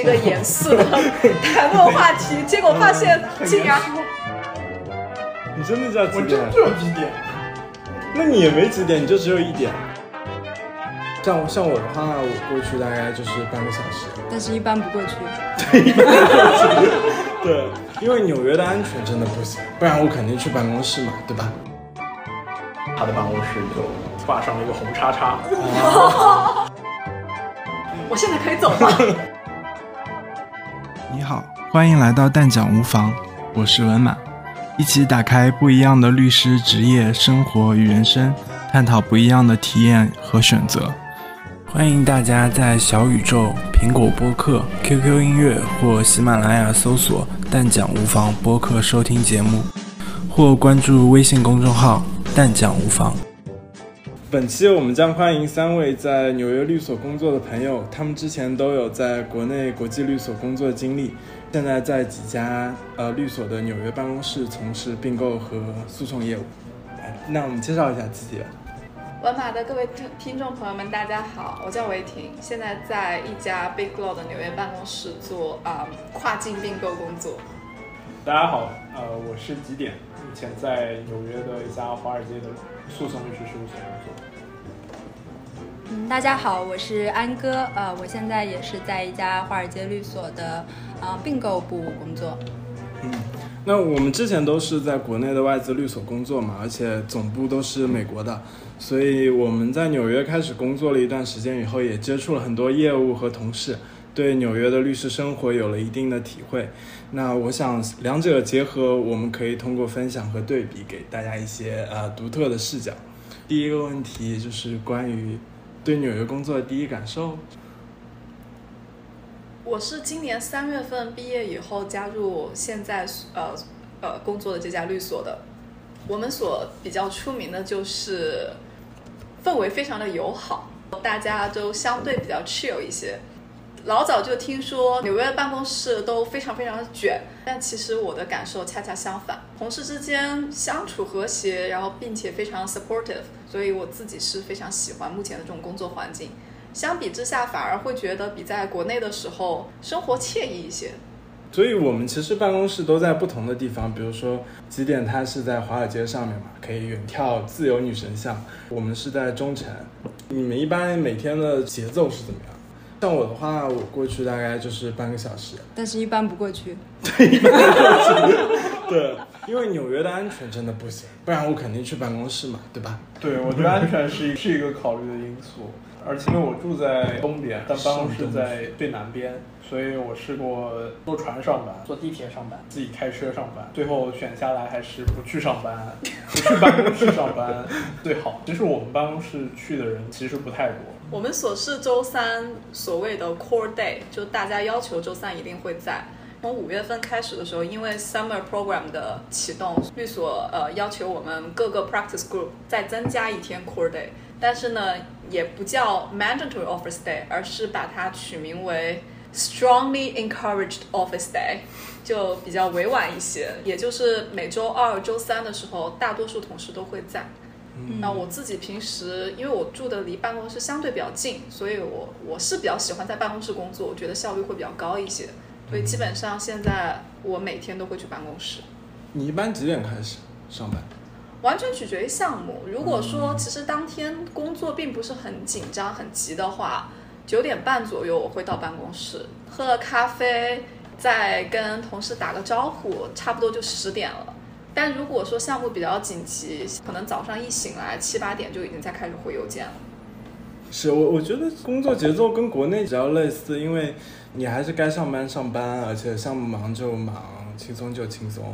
是一个严肃的谈论话题，结果发现竟然你真的叫几点？就有几点。那你也没几点，你就只有一点。像像我的话，我过去大概就是半个小时。但是一般不过去。对，因为纽约的安全真的不行，不然我肯定去办公室嘛，对吧？他的办公室就挂上了一个红叉叉。我现在可以走吗？你好，欢迎来到蛋讲无妨，我是文满，一起打开不一样的律师职业、生活与人生，探讨不一样的体验和选择。欢迎大家在小宇宙、苹果播客、QQ 音乐或喜马拉雅搜索“蛋讲无妨”播客收听节目，或关注微信公众号“蛋讲无妨”。本期我们将欢迎三位在纽约律所工作的朋友，他们之前都有在国内国际律所工作经历，现在在几家呃律所的纽约办公室从事并购和诉讼业务。那我们介绍一下自己。文马的各位听听众朋友们，大家好，我叫韦婷，现在在一家 Big Law 的纽约办公室做啊、跨境并购工作。大家好，呃，我是几点，目前在纽约的一家华尔街的诉讼律师事务所工作。嗯，大家好，我是安哥，呃，我现在也是在一家华尔街律所的呃并购部工作。嗯，那我们之前都是在国内的外资律所工作嘛，而且总部都是美国的，所以我们在纽约开始工作了一段时间以后，也接触了很多业务和同事，对纽约的律师生活有了一定的体会。那我想两者结合，我们可以通过分享和对比，给大家一些呃独特的视角。第一个问题就是关于对纽约工作的第一感受。我是今年三月份毕业以后加入现在呃呃工作的这家律所的。我们所比较出名的就是氛围非常的友好，大家都相对比较 chill 一些。老早就听说纽约的办公室都非常非常的卷，但其实我的感受恰恰相反，同事之间相处和谐，然后并且非常 supportive，所以我自己是非常喜欢目前的这种工作环境。相比之下，反而会觉得比在国内的时候生活惬意一些。所以我们其实办公室都在不同的地方，比如说几点，它是在华尔街上面嘛，可以远眺自由女神像。我们是在中城。你们一般每天的节奏是怎么样？像我的话，我过去大概就是半个小时。但是一般不过去。对，对因为纽约的安全真的不行，不然我肯定去办公室嘛，对吧？对，我觉得安全是是一个考虑的因素，而且因为我住在东边，但办公室在最南边，所以我试过坐船上班、坐地铁上班、自己开车上班，最后选下来还是不去上班，不去办公室上班 最好。其实我们办公室去的人其实不太多。我们所是周三所谓的 core day，就大家要求周三一定会在。从五月份开始的时候，因为 summer program 的启动，律所呃要求我们各个 practice group 再增加一天 core day，但是呢也不叫 mandatory office day，而是把它取名为 strongly encouraged office day，就比较委婉一些。也就是每周二、周三的时候，大多数同事都会在。那我自己平时因为我住的离办公室相对比较近，所以我我是比较喜欢在办公室工作，我觉得效率会比较高一些。所以基本上现在我每天都会去办公室。你一般几点开始上班？完全取决于项目。如果说其实当天工作并不是很紧张、很急的话，九点半左右我会到办公室，喝了咖啡，再跟同事打个招呼，差不多就十点了。但如果说项目比较紧急，可能早上一醒来七八点就已经在开始回邮件了。是我我觉得工作节奏跟国内比较类似，因为你还是该上班上班，而且项目忙就忙，轻松就轻松。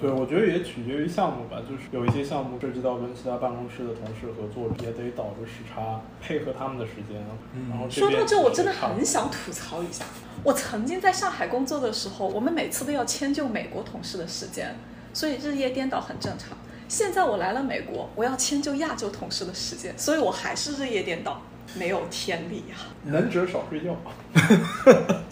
对，我觉得也取决于项目吧，就是有一些项目涉及到跟其他办公室的同事合作，也得倒着时差配合他们的时间。然后说到这，我真的很想吐槽一下，我曾经在上海工作的时候，我们每次都要迁就美国同事的时间，所以日夜颠倒很正常。现在我来了美国，我要迁就亚洲同事的时间，所以我还是日夜颠倒，没有天理呀、能者少睡觉。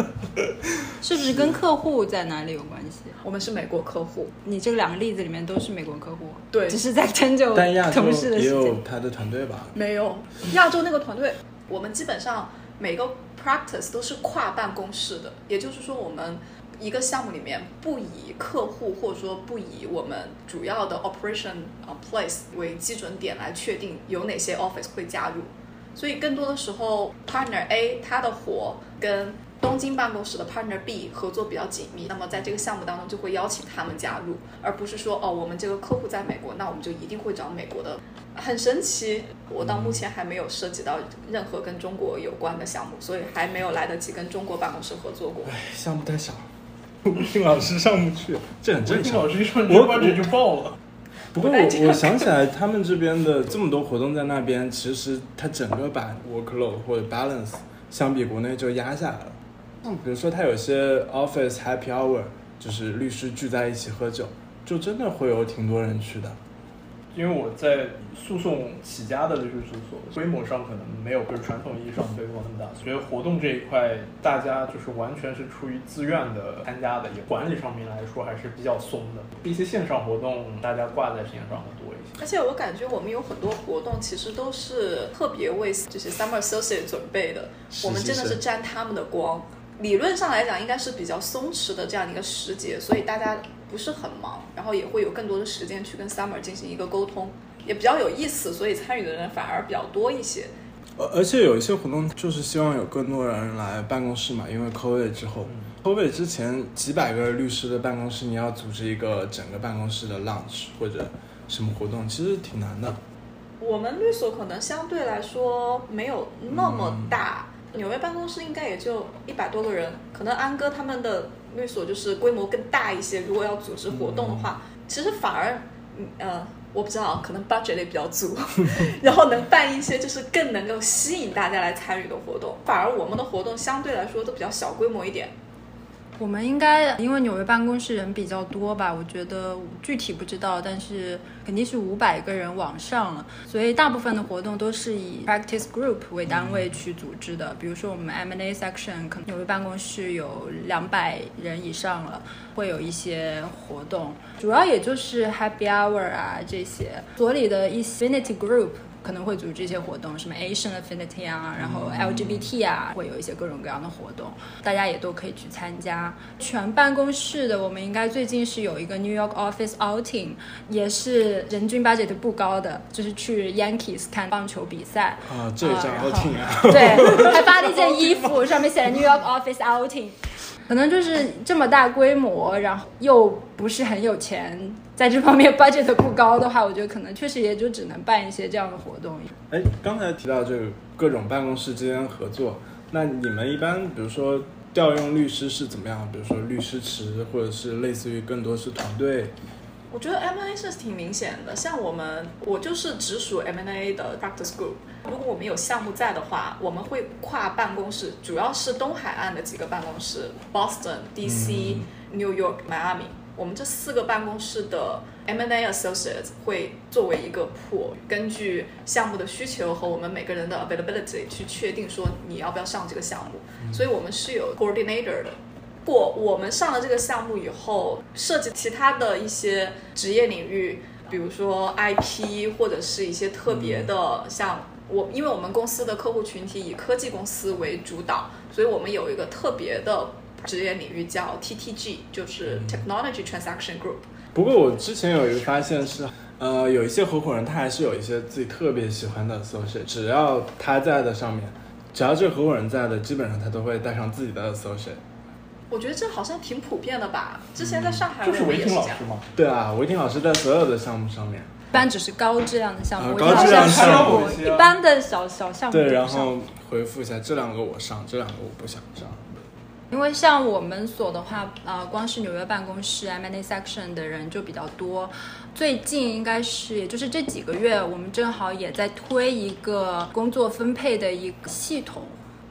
是不是跟客户在哪里有关系？我们是美国客户，你这两个例子里面都是美国客户，对只是在迁就但亚洲同事的也有时间。他的团队吧？没有亚洲那个团队，我们基本上每个 practice 都是跨办公室的，也就是说我们。一个项目里面不以客户或者说不以我们主要的 operation 啊 place 为基准点来确定有哪些 office 会加入，所以更多的时候 partner A 他的活跟东京办公室的 partner B 合作比较紧密，那么在这个项目当中就会邀请他们加入，而不是说哦我们这个客户在美国，那我们就一定会找美国的。很神奇，我到目前还没有涉及到任何跟中国有关的项目，所以还没有来得及跟中国办公室合作过。唉，项目太少。听老师上不去，这很正常。老师一上，我 budget 就爆了。不过我我想起来，他们这边的这么多活动在那边，其实他整个把 workload 或者 balance 相比国内就压下来了。像比如说，他有些 office happy hour，就是律师聚在一起喝酒，就真的会有挺多人去的。因为我在诉讼起家的律师事务所，规模上可能没有就是传统意义上的规模那么大。所以活动这一块，大家就是完全是出于自愿的参加的，也管理上面来说还是比较松的。一些线上活动，大家挂在线上的多一些。而且我感觉我们有很多活动，其实都是特别为这些 summer associate 准备的。我们真的是沾他们的光。理论上来讲，应该是比较松弛的这样的一个时节，所以大家。不是很忙，然后也会有更多的时间去跟 Summer 进行一个沟通，也比较有意思，所以参与的人反而比较多一些。而而且有一些活动就是希望有更多人来办公室嘛，因为 COVID 之后，COVID 之前几百个律师的办公室，你要组织一个整个办公室的 lunch 或者什么活动，其实挺难的。我们律所可能相对来说没有那么大，纽约办公室应该也就一百多个人，可能安哥他们的。律所就是规模更大一些，如果要组织活动的话，其实反而，呃，我不知道，可能 budget 也比较足，然后能办一些就是更能够吸引大家来参与的活动。反而我们的活动相对来说都比较小规模一点。我们应该因为纽约办公室人比较多吧，我觉得具体不知道，但是肯定是五百个人往上了。所以大部分的活动都是以 practice group 为单位去组织的。比如说我们 M&A section 可能纽约办公室有两百人以上了，会有一些活动，主要也就是 happy hour 啊这些。所里的一些 affinity group。可能会组织一些活动，什么 Asian Affinity 啊，然后 LGBT 啊，会有一些各种各样的活动，大家也都可以去参加。全办公室的，我们应该最近是有一个 New York Office Outing，也是人均 budget 不高的，就是去 Yankees 看棒球比赛。啊，这叫 outing 啊！对，还发了一件衣服，上面写着 New York Office Outing。可能就是这么大规模，然后又不是很有钱，在这方面 budget 不高的话，我觉得可能确实也就只能办一些这样的活动。哎，刚才提到这个各种办公室之间合作，那你们一般比如说调用律师是怎么样？比如说律师池，或者是类似于更多是团队？我觉得 M&A 是挺明显的，像我们，我就是直属 M&A 的 practice group。如果我们有项目在的话，我们会跨办公室，主要是东海岸的几个办公室，Boston、DC、New York、Miami。我们这四个办公室的 M&A associates 会作为一个 pool，根据项目的需求和我们每个人的 availability 去确定说你要不要上这个项目。所以我们是有 coordinator 的。过我们上了这个项目以后，涉及其他的一些职业领域，比如说 IP 或者是一些特别的，像我，因为我们公司的客户群体以科技公司为主导，所以我们有一个特别的职业领域叫 TTG，就是 Technology Transaction Group。不过我之前有一个发现是，呃，有一些合伙人他还是有一些自己特别喜欢的 associate，只要他在的上面，只要这个合伙人在的，基本上他都会带上自己的 associate。我觉得这好像挺普遍的吧？之前在上海就是韦霆老师吗？对啊，韦婷老师在所有的项目上面，一般只是高质量的项目，高质量项目，一般的小小项目。对，然后回复一下，这两个我上，这两个我不想上。因为像我们所的话，呃，光是纽约办公室 M&A section 的人就比较多。最近应该是，也就是这几个月，我们正好也在推一个工作分配的一个系统。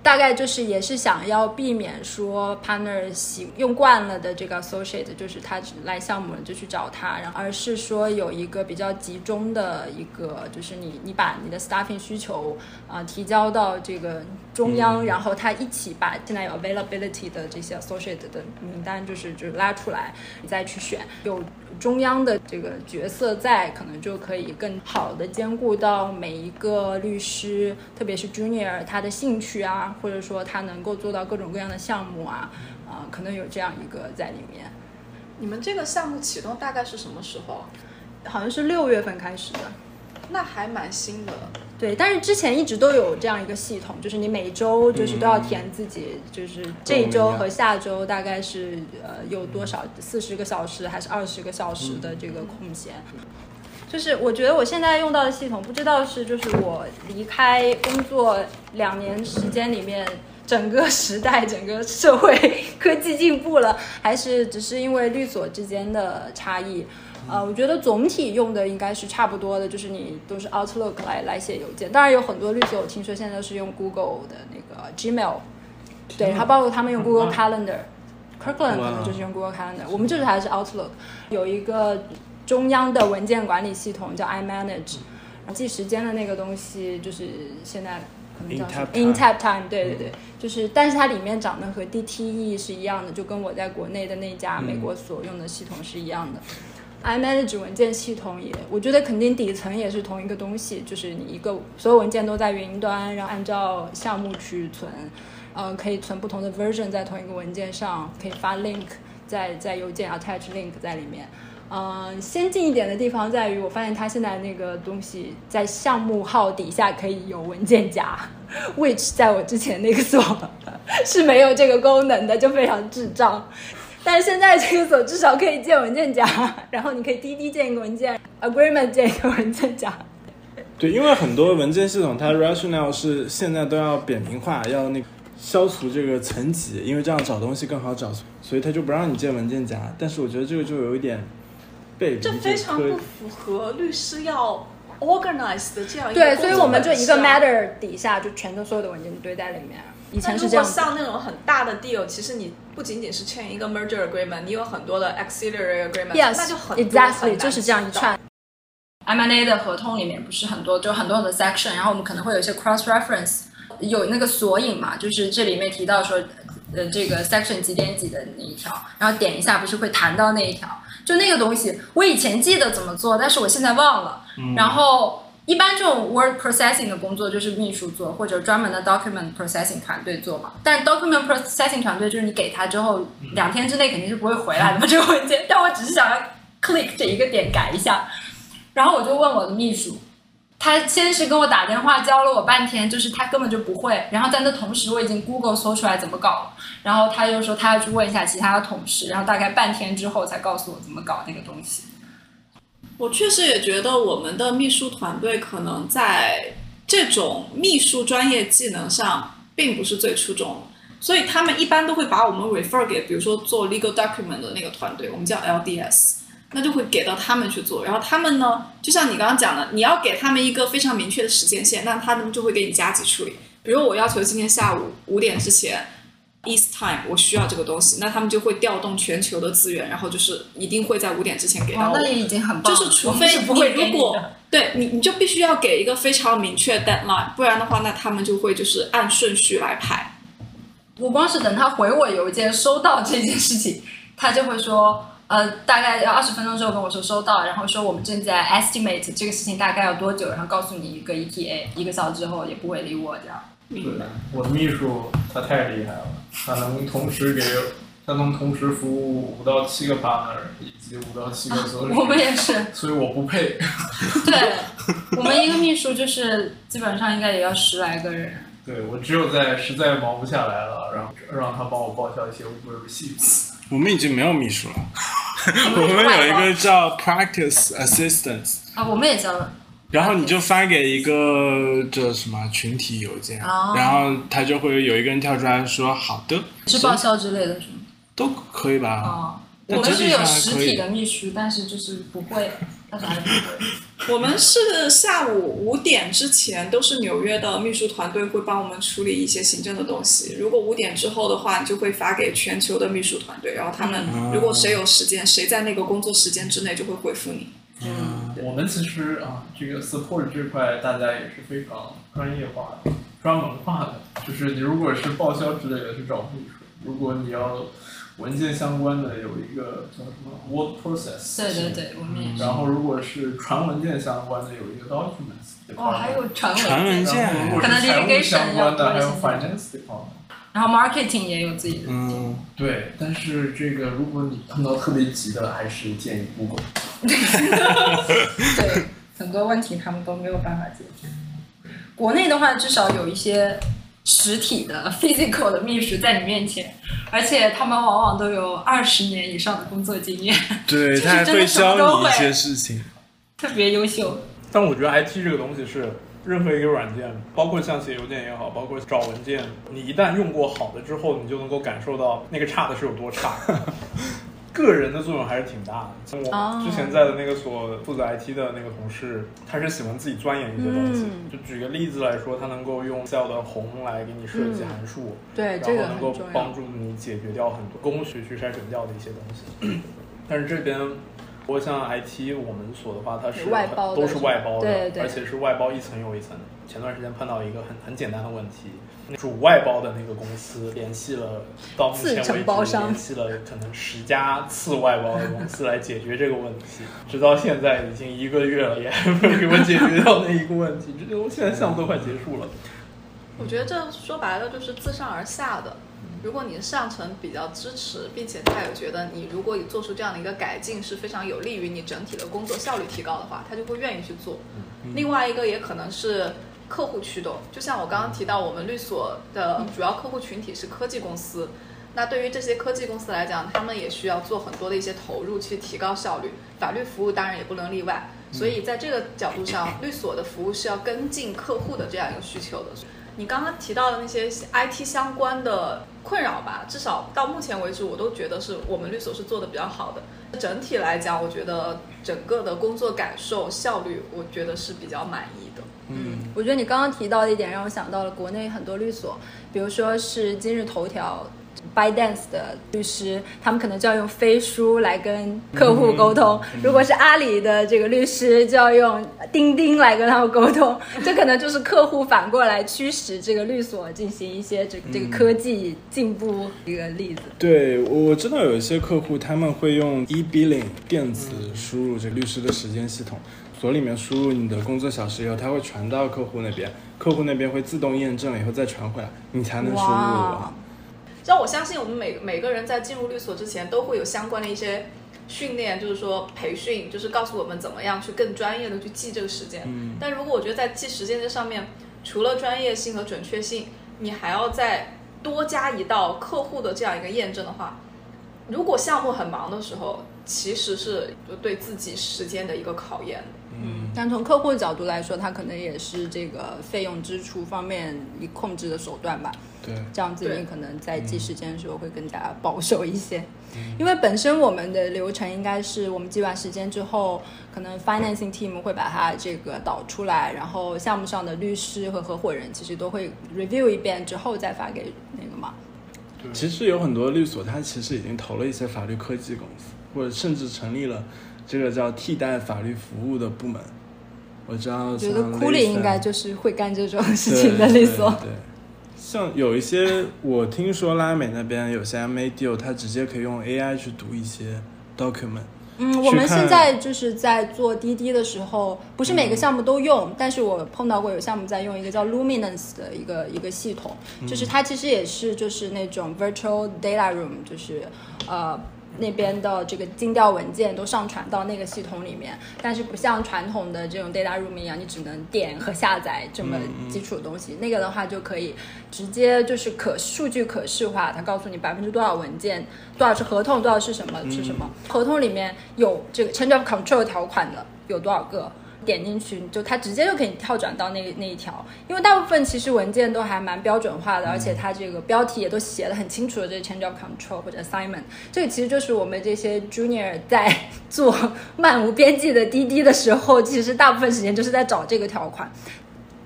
大概就是也是想要避免说 partner 习用惯了的这个 associate，就是他来项目了就去找他，然后而是说有一个比较集中的一个，就是你你把你的 staffing 需求啊提交到这个中央，然后他一起把现在有 availability 的这些 associate 的名单就是就是拉出来，你再去选。有中央的这个角色在，可能就可以更好的兼顾到每一个律师，特别是 junior 他的兴趣啊，或者说他能够做到各种各样的项目啊，啊、可能有这样一个在里面。你们这个项目启动大概是什么时候？好像是六月份开始的，那还蛮新的。对，但是之前一直都有这样一个系统，就是你每周就是都要填自己，就是这一周和下周大概是呃有多少四十个小时还是二十个小时的这个空闲。就是我觉得我现在用到的系统，不知道是就是我离开工作两年时间里面，整个时代、整个社会科技进步了，还是只是因为律所之间的差异。呃，我觉得总体用的应该是差不多的，就是你都是 Outlook 来来写邮件。当然有很多律所，我听说现在是用 Google 的那个 Gmail，对，还包括他们用 Google Calendar，Kirkland 可能就是用 Google Calendar，我们这是还是 Outlook，有一个中央的文件管理系统叫 iManage，记时间的那个东西就是现在可能叫什么 In In Tap Tap Time，对对对，就是但是它里面长得和 DTE 是一样的，就跟我在国内的那家美国所用的系统是一样的。iManage 文件系统也，我觉得肯定底层也是同一个东西，就是你一个所有文件都在云端，然后按照项目去存，呃，可以存不同的 version 在同一个文件上，可以发 link 在在邮件 attach link 在里面。呃，先进一点的地方在于，我发现它现在那个东西在项目号底下可以有文件夹，which 在我之前那个 所是没有这个功能的，就非常智障。但是现在这个锁至少可以建文件夹，然后你可以滴滴建一个文件，agreement 建一个文件夹。对，因为很多文件系统它 rationale 是现在都要扁平化，要那个消除这个层级，因为这样找东西更好找，所以它就不让你建文件夹。但是我觉得这个就有一点被这非常不符合律师要 organize 的这样一个对，所以我们就一个 matter 底下就全都所有的文件堆在里面。以前那如果是这样子的。像那种很大的 deal，其实你不仅仅是签一个 merger agreement，你有很多的 auxiliary agreement，Yes, 那就很多 exactly，很就是这样一知道串。M&A 的合同里面不是很多，就很多的 section，然后我们可能会有一些 cross reference，有那个索引嘛，就是这里面提到说，呃，这个 section 几点几的那一条，然后点一下不是会弹到那一条，就那个东西，我以前记得怎么做，但是我现在忘了。然后一般这种 word processing 的工作就是秘书做，或者专门的 document processing 团队做嘛。但 document processing 团队就是你给他之后，两天之内肯定是不会回来的嘛，这个文件。但我只是想要 click 这一个点改一下，然后我就问我的秘书。他先是跟我打电话教了我半天，就是他根本就不会。然后在那同时，我已经 Google 搜出来怎么搞了。然后他又说他要去问一下其他的同事，然后大概半天之后才告诉我怎么搞那个东西。我确实也觉得我们的秘书团队可能在这种秘书专业技能上并不是最出众，所以他们一般都会把我们 refer 给，比如说做 legal document 的那个团队，我们叫 LDS，那就会给到他们去做。然后他们呢，就像你刚刚讲的，你要给他们一个非常明确的时间线，那他们就会给你加急处理。比如我要求今天下午五点之前 East Time 我需要这个东西，那他们就会调动全球的资源，然后就是一定会在五点之前给到我。那也已经很棒了，就是除非是不会你如果。对你，你就必须要给一个非常明确的 deadline，不然的话，那他们就会就是按顺序来排。我光是等他回我邮件收到这件事情，他就会说，呃，大概要二十分钟之后跟我说收到，然后说我们正在 estimate 这个事情大概要多久，然后告诉你一个 ETA，一个小时之后也不会理我这样。对，我的秘书他太厉害了，他能同时给，他能同时服务五到七个 partner 以及五到七个 social，、我们也是，所以我不配。对，我们一个秘书就是基本上应该也要十来个人。对我只有在实在忙不下来了，然后让他帮我报销一些 word receipts。我们已经没有秘书了，我们有一个叫 practice assistants，啊，我们也交了。然后你就发给一个这什么群体邮件，哦然后他就会有一个人跳出来说好的，是报销之类的，是吗？都可以吧？哦，我们是有实体的秘书，但是就是不会，但是还是不会。我们是下午五点之前都是纽约的秘书团队会帮我们处理一些行政的东西。如果五点之后的话，你就会发给全球的秘书团队，然后他们嗯如果谁有时间，谁在那个工作时间之内就会回复你。嗯，我们其实啊，这个 support 这块大家也是非常专业化的、专门化的。就是你如果是报销之类的，是找秘书；如果你要文件相关的，有一个叫什么 Word Process。对对对，我们也是。然后如果是传文件相关的，有一个 Documents。哦，还有传传文件可能是财务相关的，还有 Finance Department。然后 marketing 也有自己的。嗯，对，但是这个如果你碰到特别急的，还是建议 Google。对，很多问题他们都没有办法解决。国内的话，至少有一些实体的 physical 的秘书在你面前，而且他们往往都有二十年以上的工作经验，对，就是他还真的会教什么都会你一些事情。特别优秀。但我觉得 IT 这个东西是任何一个软件，包括像写邮件也好，包括找文件，你一旦用过好的之后，你就能够感受到那个差的是有多差。个人的作用还是挺大的。我之前在的那个所负责 IT 的那个同事，他是喜欢自己钻研一些东西。嗯就举个例子来说，他能够用 Excel 的宏来给你设计嗯函数，对，然后能够帮。助你解决掉很多工序去筛选掉的一些东西。但是这边，不过像 IT 我们所的话，它是外包的都是外包的，对对而且是外包一层又一层。前段时间碰到一个很很简单的问题，主外包的那个公司联系了，到目前为止联系了可能十家次外包的公司来解决这个问题，直到现在已经一个月了，也还没有给我解决掉那一个问题。这个我现在项目都快结束了。我觉得这说白了就是自上而下的。如果你的上层比较支持，并且他也觉得你如果做出这样的一个改进是非常有利于你整体的工作效率提高的话，他就会愿意去做。另外一个也可能是客户驱动，就像我刚刚提到，我们律所的主要客户群体是科技公司。那对于这些科技公司来讲，他们也需要做很多的一些投入去提高效率，法律服务当然也不能例外。所以在这个角度上，律所的服务是要跟进客户的这样一个需求的。你刚刚提到的那些 IT 相关的困扰吧，至少到目前为止，我都觉得是我们律所是做的比较好的。整体来讲，我觉得整个的工作感受、效率，我觉得是比较满意的。嗯，我觉得你刚刚提到的一点让我想到了国内很多律所，比如说是今日头条。ByteDance 的律师，他们可能就要用飞书来跟客户沟通；如果是阿里的这个律师，就要用钉钉来跟他们沟通。这可能就是客户反过来驱使这个律所进行一些这个这个科技进步一个例子。对，我我知道有一些客户他们会用 e-billing 电子输入这个律师的时间系统，所里面输入你的工作小时以后，它会传到客户那边，客户那边会自动验证了以后再传回来，你才能输入哇完。让我相信，我们每每个人在进入律所之前，都会有相关的一些训练，就是说培训，就是告诉我们怎么样去更专业的去记这个时间。嗯但如果我觉得在记时间这上面，除了专业性和准确性，你还要再多加一道客户的这样一个验证的话，如果项目很忙的时候，其实是就对自己时间的一个考验。嗯，但从客户的角度来说，他可能也是这个费用支出方面一控制的手段吧。对，这样子你可能在记时间的时候会更加保守一些，因为本身我们的流程应该是我们记完时间之后，可能 financing team 会把它这个导出来，然后项目上的律师和合伙人其实都会 review 一遍之后再发给那个嘛。其实有很多律所，它其实已经投了一些法律科技公司，或者甚至成立了这个叫替代法律服务的部门。我知道，觉得库里应该就是会干这种事情的律所。对像有一些，我听说拉美那边有些 MA deal，它直接可以用 AI 去读一些 document。嗯，我们现在就是在做滴滴的时候，不是每个项目都用，但是我碰到过有项目在用一个叫 Luminance 的一个一个系统，就是它其实也是就是那种 virtual data room，就是呃。那边的这个精调文件都上传到那个系统里面，但是不像传统的这种 data room 一样，你只能点和下载这么基础的东西。那个的话就可以直接就是可数据可视化，它告诉你百分之多少文件，多少是合同，多少是什么是什么。合同里面有这个 change of control 条款的有多少个？点进去，就它直接就可以跳转到那那一条，因为大部分其实文件都还蛮标准化的，而且它这个标题也都写的很清楚的，这个 change of control 或者 assignment，这个其实就是我们这些 junior 在 做漫无边际的滴滴的时候，其实大部分时间就是在找这个条款。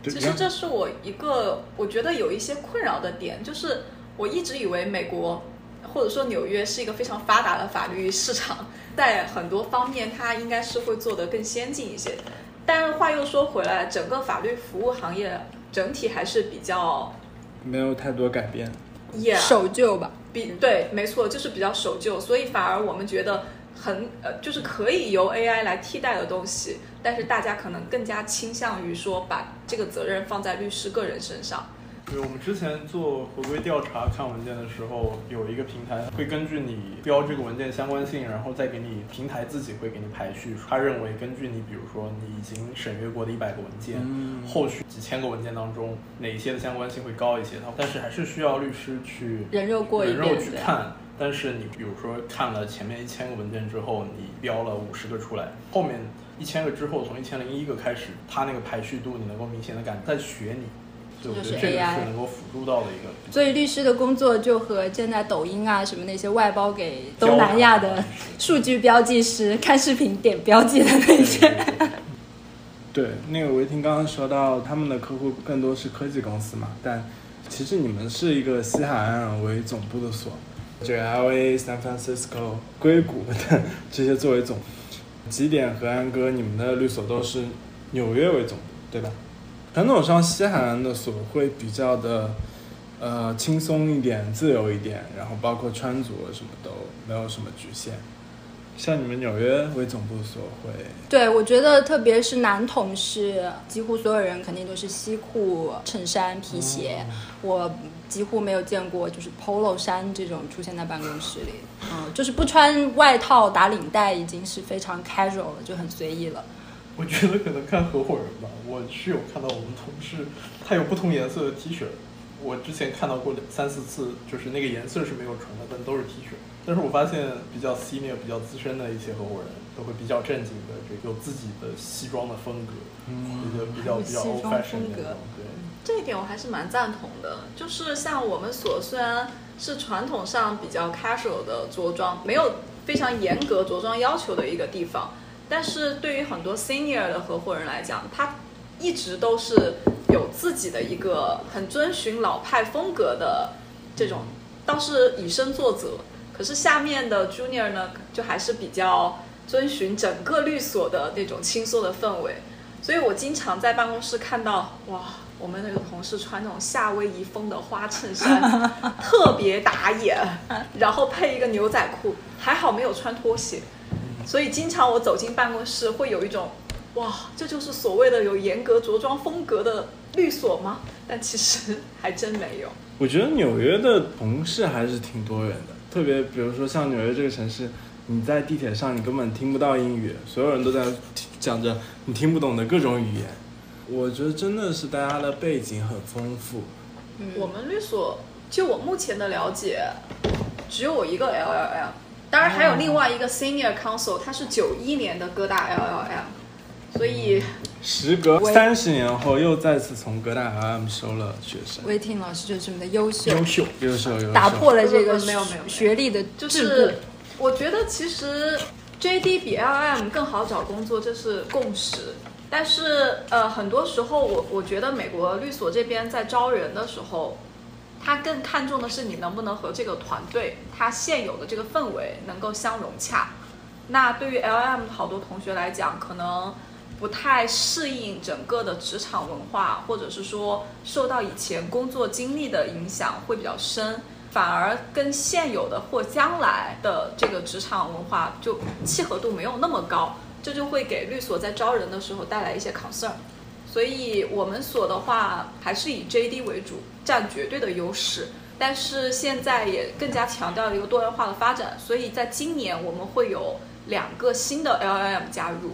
其实这是我一个我觉得有一些困扰的点，就是我一直以为美国或者说纽约是一个非常发达的法律市场，在很多方面它应该是会做得更先进一些。但是话又说回来，整个法律服务行业整体还是比较没有太多改变。，yeah，守旧吧，比对，没错，就是比较守旧，所以反而我们觉得很呃，就是可以由 AI 来替代的东西，但是大家可能更加倾向于说把这个责任放在律师个人身上。对，我们之前做合规调查看文件的时候，有一个平台会根据你标这个文件相关性，然后再给你平台自己会给你排序。他认为根据你，比如说你已经审阅过的一百个文件，后续几千个文件当中哪一些的相关性会高一些？他但是还是需要律师去人肉过一遍人肉去看。但是你比如说看了前面一千个文件之后，你标了五十个出来，后面一千个之后，从一千零一个开始，它那个排序度你能够明显的感在学你。对，我觉得就是这个 AI 是能够辅助到的一个。所以律师的工作就和现在抖音啊什么那些外包给东南亚的数据标记师看视频点标记的那些，对，那个维婷刚刚说到他们的客户更多是科技公司嘛，但其实你们是一个西海岸为总部的所，就 L A、San Francisco、硅谷的这些作为总，极点和安哥，你们的律所都是纽约为总部，对吧？传统上西海岸的所会比较的呃轻松一点、自由一点，然后包括穿着什么都没有什么局限。像你们纽约为总部所会对我觉得特别是男同事，几乎所有人肯定都是西裤、衬衫、皮鞋，我几乎没有见过就是 polo 衫这种出现在办公室里，嗯，就是不穿外套打领带已经是非常 casual 了，就很随意了。我觉得可能看合伙人吧，我是有看到我们同事他有不同颜色的 T 恤，我之前看到过两三四次，就是那个颜色是没有重的，但都是 T 恤。但是我发现比较 senior、比较资深的一些合伙人都会比较正经的，这个有自己的西装的风格，嗯一个比较比较西 old 装 fashion 风格那种，对。这一点我还是蛮赞同的，就是像我们所虽然是传统上比较 casual 的着装，没有非常严格着装要求的一个地方，但是对于很多 senior 的合伙人来讲，他一直都是有自己的一个很遵循老派风格的这种，倒是以身作则。可是下面的 junior 呢，就还是比较遵循整个律所的那种轻松的氛围。所以我经常在办公室看到，哇，我们那个同事穿那种夏威夷风的花衬衫，特别打眼，然后配一个牛仔裤，还好没有穿拖鞋。所以经常我走进办公室，会有一种，哇，这就是所谓的有严格着装风格的律所吗？但其实还真没有。我觉得纽约的同事还是挺多元的，特别比如说像纽约这个城市，你在地铁上你根本听不到英语，所有人都在讲着你听不懂的各种语言。我觉得真的是大家的背景很丰富。嗯我们律所，就我目前的了解，只有我一个 LLM，当然还有另外一个 Senior Counsel，他是九一年的哥大 LLM，所以时隔喂三十年后，又再次从哥大 LM 收了学生，魏婷老师就这么的优秀，优秀，优秀优秀。打破了这个没有没有没有学历的桎梏。就是我觉得其实 JD 比 LLM 更好找工作，这是共识。但是呃，很多时候我我觉得美国律所这边在招人的时候，他更看重的是你能不能和这个团队他现有的这个氛围能够相融洽。那对于 LM 好多同学来讲，可能不太适应整个的职场文化，或者是说受到以前工作经历的影响会比较深，反而跟现有的或将来的这个职场文化就契合度没有那么高，这就会给律所在招人的时候带来一些 concern。所以我们所的话还是以 JD 为主，占绝对的优势。但是现在也更加强调一个多元化的发展，所以在今年我们会有两个新的 LLM 加入。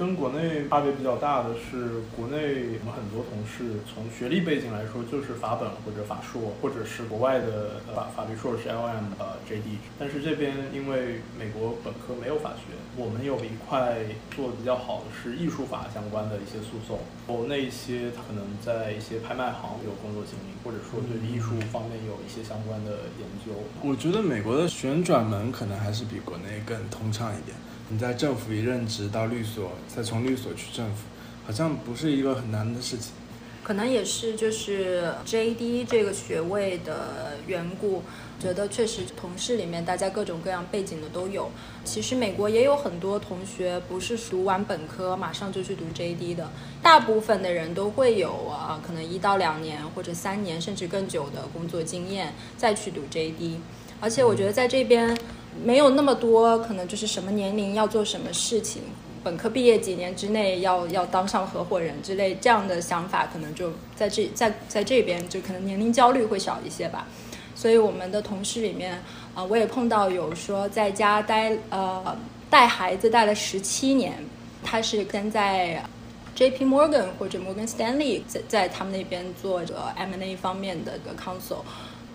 跟国内差别比较大的是，国内我们很多同事从学历背景来说就是法本或者法硕，或者是国外的法法律硕士 LM 呃 JD。但是这边因为美国本科没有法学，我们有一块做的比较好的是艺术法相关的一些诉讼，有那一些他可能在一些拍卖行有工作经历，或者说对艺术方面有一些相关的研究。我觉得美国的旋转门可能还是比国内更通畅一点。你在政府一任职到律所，再从律所去政府，好像不是一个很难的事情。可能也是就是 JD 这个学位的缘故，觉得确实同事里面大家各种各样背景的都有。其实美国也有很多同学不是读完本科马上就去读 JD 的，大部分的人都会有啊，可能一到两年或者三年甚至更久的工作经验再去读 JD。而且我觉得在这边没有那么多可能就是什么年龄要做什么事情。本科毕业几年之内要要当上合伙人之类这样的想法，可能就在这在在这边就可能年龄焦虑会少一些吧。所以我们的同事里面，啊，我也碰到有说在家待呃带孩子带了十七年，他是跟在 J.P. Morgan 或者 Morgan Stanley 在在他们那边做着 M&A 方面的个 counsel，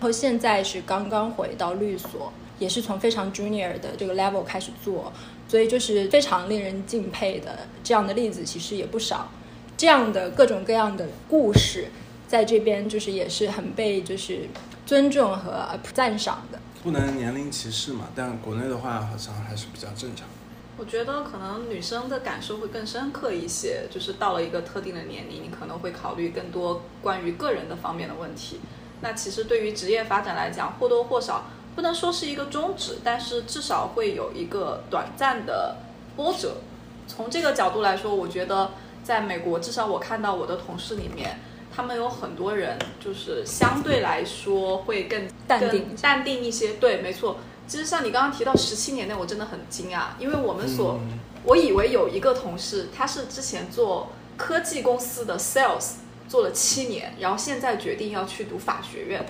然后现在是刚刚回到律所，也是从非常 junior 的这个 level 开始做。所以就是非常令人敬佩的这样的例子，其实也不少。这样的各种各样的故事，在这边就是也是很被就是尊重和赞赏的。不能年龄歧视嘛，但国内的话好像还是比较正常。我觉得可能女生的感受会更深刻一些，就是到了一个特定的年龄，你可能会考虑更多关于个人的方面的问题。那其实对于职业发展来讲，或多或少。不能说是一个终止，但是至少会有一个短暂的波折。从这个角度来说，我觉得在美国，至少我看到我的同事里面，他们有很多人就是相对来说会更淡定淡定一些。对，没错。其实像你刚刚提到十七年内，我真的很惊讶，因为我们所我以为有一个同事，他是之前做科技公司的 sales 做了七年，然后现在决定要去读法学院。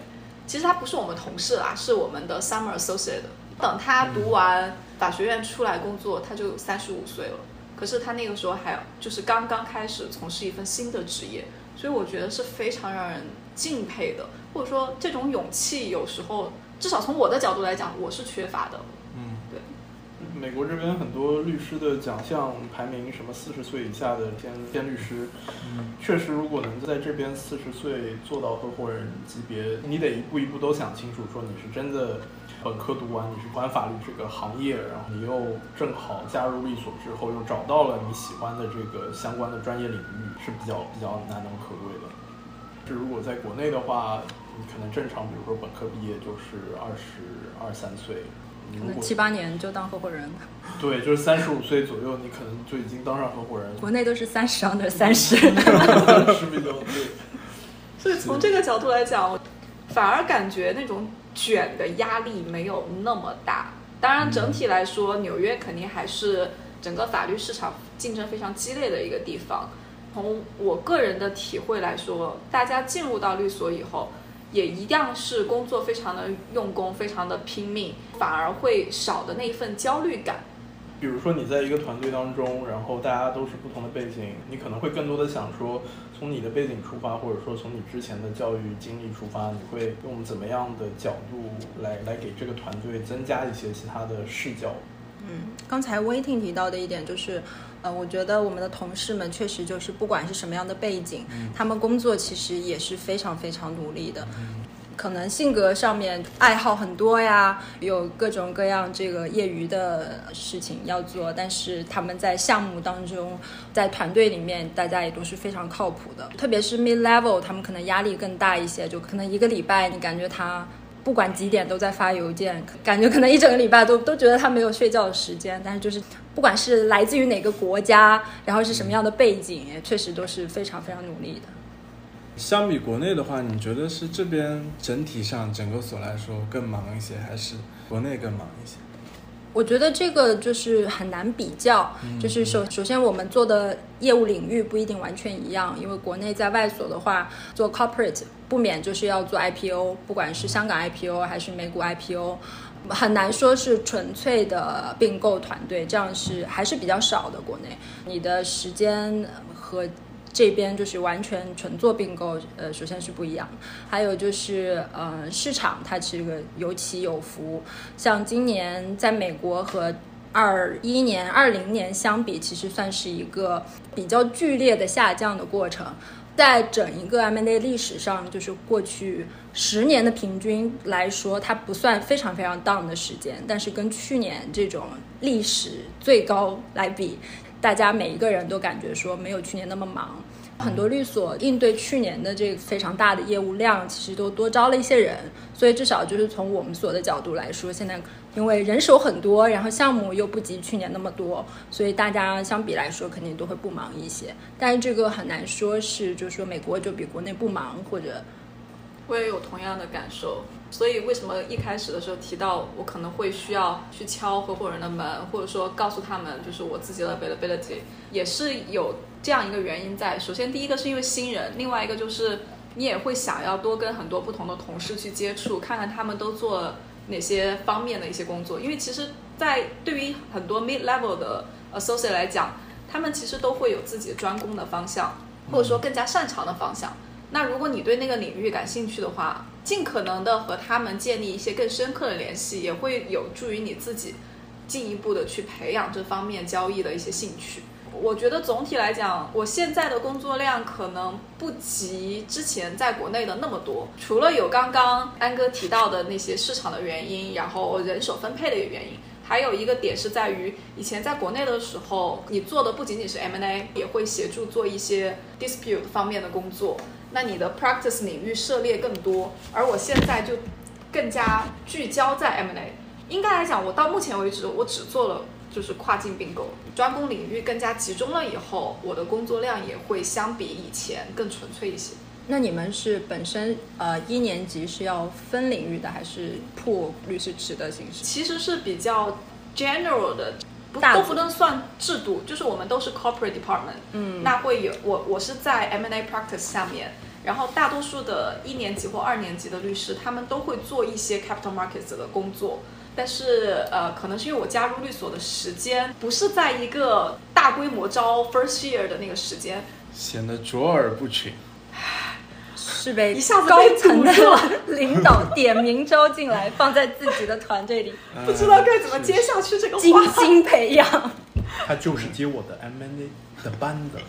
其实他不是我们同事啦，是我们的 summer associate。等他读完法学院出来工作，他就三十五岁了。可是他那个时候还就是刚刚开始从事一份新的职业，所以我觉得是非常让人敬佩的，或者说这种勇气有时候至少从我的角度来讲，我是缺乏的。美国这边很多律师的奖项排名，什么四十岁以下的偏偏律师，确实，如果能在这边四十岁做到合伙人级别，你得一步一步都想清楚，说你是真的本科读完，你是管法律这个行业，然后你又正好加入律所之后，又找到了你喜欢的这个相关的专业领域，是比较比较难能可贵的。是如果在国内的话，你可能正常，比如说本科毕业就是二十二三岁。可能七八年就当合伙人，对，就是三十五岁左右，你可能就已经当上合伙人。国内都是三十 under 三十，是比较对。所以从这个角度来讲，反而感觉那种卷的压力没有那么大。当然，整体来说，纽约肯定还是整个法律市场竞争非常激烈的一个地方。从我个人的体会来说，大家进入到律所以后。也一样是工作非常的用功，非常的拼命，反而会少的那一份焦虑感。比如说你在一个团队当中，然后大家都是不同的背景，你可能会更多的想说，从你的背景出发，或者说从你之前的教育经历出发，你会用怎么样的角度来来给这个团队增加一些其他的视角？嗯，刚才 waiting 提到的一点就是。呃，我觉得我们的同事们确实就是不管是什么样的背景，他们工作其实也是非常非常努力的。可能性格上面爱好很多呀，有各种各样这个业余的事情要做，但是他们在项目当中，在团队里面，大家也都是非常靠谱的。特别是 mid level，他们可能压力更大一些，就可能一个礼拜你感觉他不管几点都在发邮件，感觉可能一整个礼拜都都觉得他没有睡觉的时间，但是就是。不管是来自于哪个国家，然后是什么样的背景，确实都是非常非常努力的。相比国内的话，你觉得是这边整体上整个所来说更忙一些，还是国内更忙一些？我觉得这个就是很难比较，就是首首先我们做的业务领域不一定完全一样，因为国内在外所的话，做 corporate 不免就是要做 IPO，不管是香港 IPO 还是美股 IPO。很难说是纯粹的并购团队，这样是还是比较少的。国内，你的时间和这边就是完全纯做并购，呃，首先是不一样。还有就是，呃，市场它是个有起有伏。像今年在美国和二一年、二零年相比，其实算是一个比较剧烈的下降的过程。在整一个 M&A 历史上，就是过去十年的平均来说，它不算非常非常 down 的时间。但是跟去年这种历史最高来比，大家每一个人都感觉说没有去年那么忙。很多律所应对去年的这个非常大的业务量，其实都多招了一些人，所以至少就是从我们所的角度来说，现在因为人手很多，然后项目又不及去年那么多，所以大家相比来说肯定都会不忙一些。但是这个很难说是，就是说美国就比国内不忙，或者我也有同样的感受。所以为什么一开始的时候提到我可能会需要去敲合伙人的门，或者说告诉他们就是我自己的 availability，也是有这样一个原因在。首先第一个是因为新人，另外一个就是你也会想要多跟很多不同的同事去接触，看看他们都做哪些方面的一些工作。因为其实，在对于很多 mid level 的 associate 来讲，他们其实都会有自己专攻的方向，或者说更加擅长的方向。那如果你对那个领域感兴趣的话，尽可能的和他们建立一些更深刻的联系，也会有助于你自己进一步的去培养这方面交易的一些兴趣。我觉得总体来讲，我现在的工作量可能不及之前在国内的那么多。除了有刚刚安哥提到的那些市场的原因，然后人手分配的一个原因，还有一个点是在于以前在国内的时候，你做的不仅仅是 M&A，也会协助做一些 dispute 方面的工作。那你的 practice 领域涉猎更多，而我现在就更加聚焦在 M&A。应该来讲，我到目前为止，我只做了就是跨境并购，专攻领域更加集中了以后，我的工作量也会相比以前更纯粹一些。那你们是本身呃一年级是要分领域的，还是破律师池的形式？其实是比较 general 的，不大组都不能算制度，就是我们都是 corporate department，嗯那会有我我是在 M&A practice 下面，然后大多数的一年级或二年级的律师，他们都会做一些 capital markets 的工作。但是，呃，可能是因为我加入律所的时间不是在一个大规模招 first year 的那个时间，显得卓尔不群。是被一下子高层的领导点名招进来，放在自己的团队里不知道该怎么接下去这个精。心培养。他就是接我的 M&A 的班的。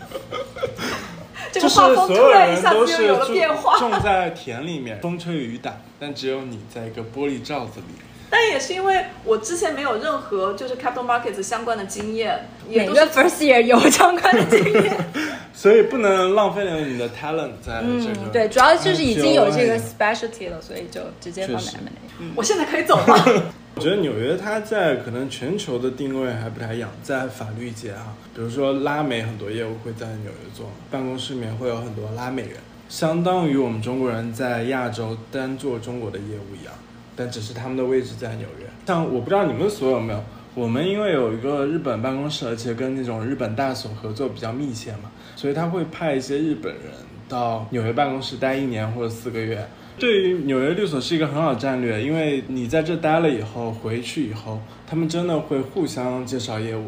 这个画风突然一下子又有了变化。种在田里面，风吹雨打，但只有你在一个玻璃罩子里。但也是因为我之前没有任何就是 capital markets 相关的经验，也每个都是 first year 有相关的经验。所以不能浪费了你的 talent 在这个。嗯，对，主要就是已经有这个 specialty 了，所以就直接放在 M&A。嗯，我现在可以走了？我觉得纽约它在可能全球的定位还不太一样，在法律界啊，比如说拉美很多业务会在纽约做，办公室里面会有很多拉美人，相当于我们中国人在亚洲单做中国的业务一样，但只是他们的位置在纽约。像我不知道你们所有没有，我们因为有一个日本办公室，而且跟那种日本大所合作比较密切嘛，所以他会派一些日本人到纽约办公室待一年或者四个月。对于纽约律所是一个很好战略，因为你在这待了以后，回去以后，他们真的会互相介绍业务。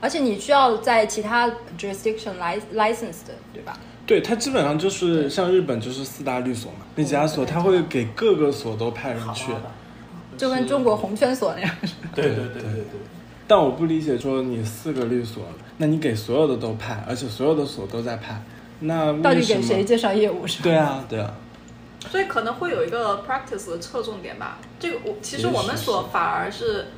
而且你需要在其他 jurisdiction li license 的，对吧？对，它基本上就是像日本就是四大律所嘛，那几家所他会给各个所都派人去。就跟中国红圈所那样。对对对对对。但我不理解，说你四个律所，那你给所有的都派，而且所有的所都在派，那到底给谁介绍业务是吧？对啊，对啊，所以可能会有一个 practice 的侧重点吧。这个我其实我们所反而是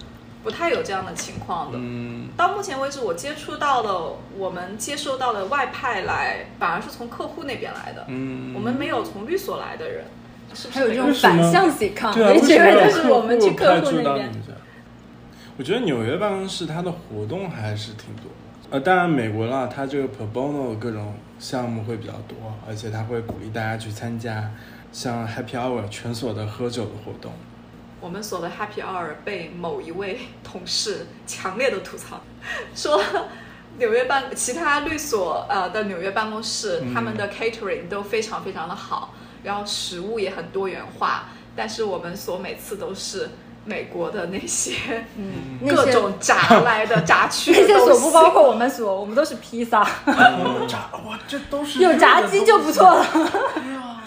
不太有这样的情况的。嗯，到目前为止，我接触到的，我们接收到的外派来，反而是从客户那边来的。嗯我们没有从律所来的人，是不是还有这种反向抵抗，对啊，我一直以为为什么有这是我们去客户那边？我觉得纽约办公室它的活动还是挺多的，呃，当然美国啦，它这个 pro bono 各种项目会比较多，而且它会鼓励大家去参加像 happy hour 全所的喝酒的活动。我们所的 Happy Hour 被某一位同事强烈的吐槽，说纽约办其他律所呃的纽约办公室，嗯。他们的 catering 都非常非常的好，然后食物也很多元化，但是我们所每次都是美国的那些嗯，各种炸来的 炸去的那些所不包括我们所，我们都是披萨，炸哇，这都是有炸鸡就不错了。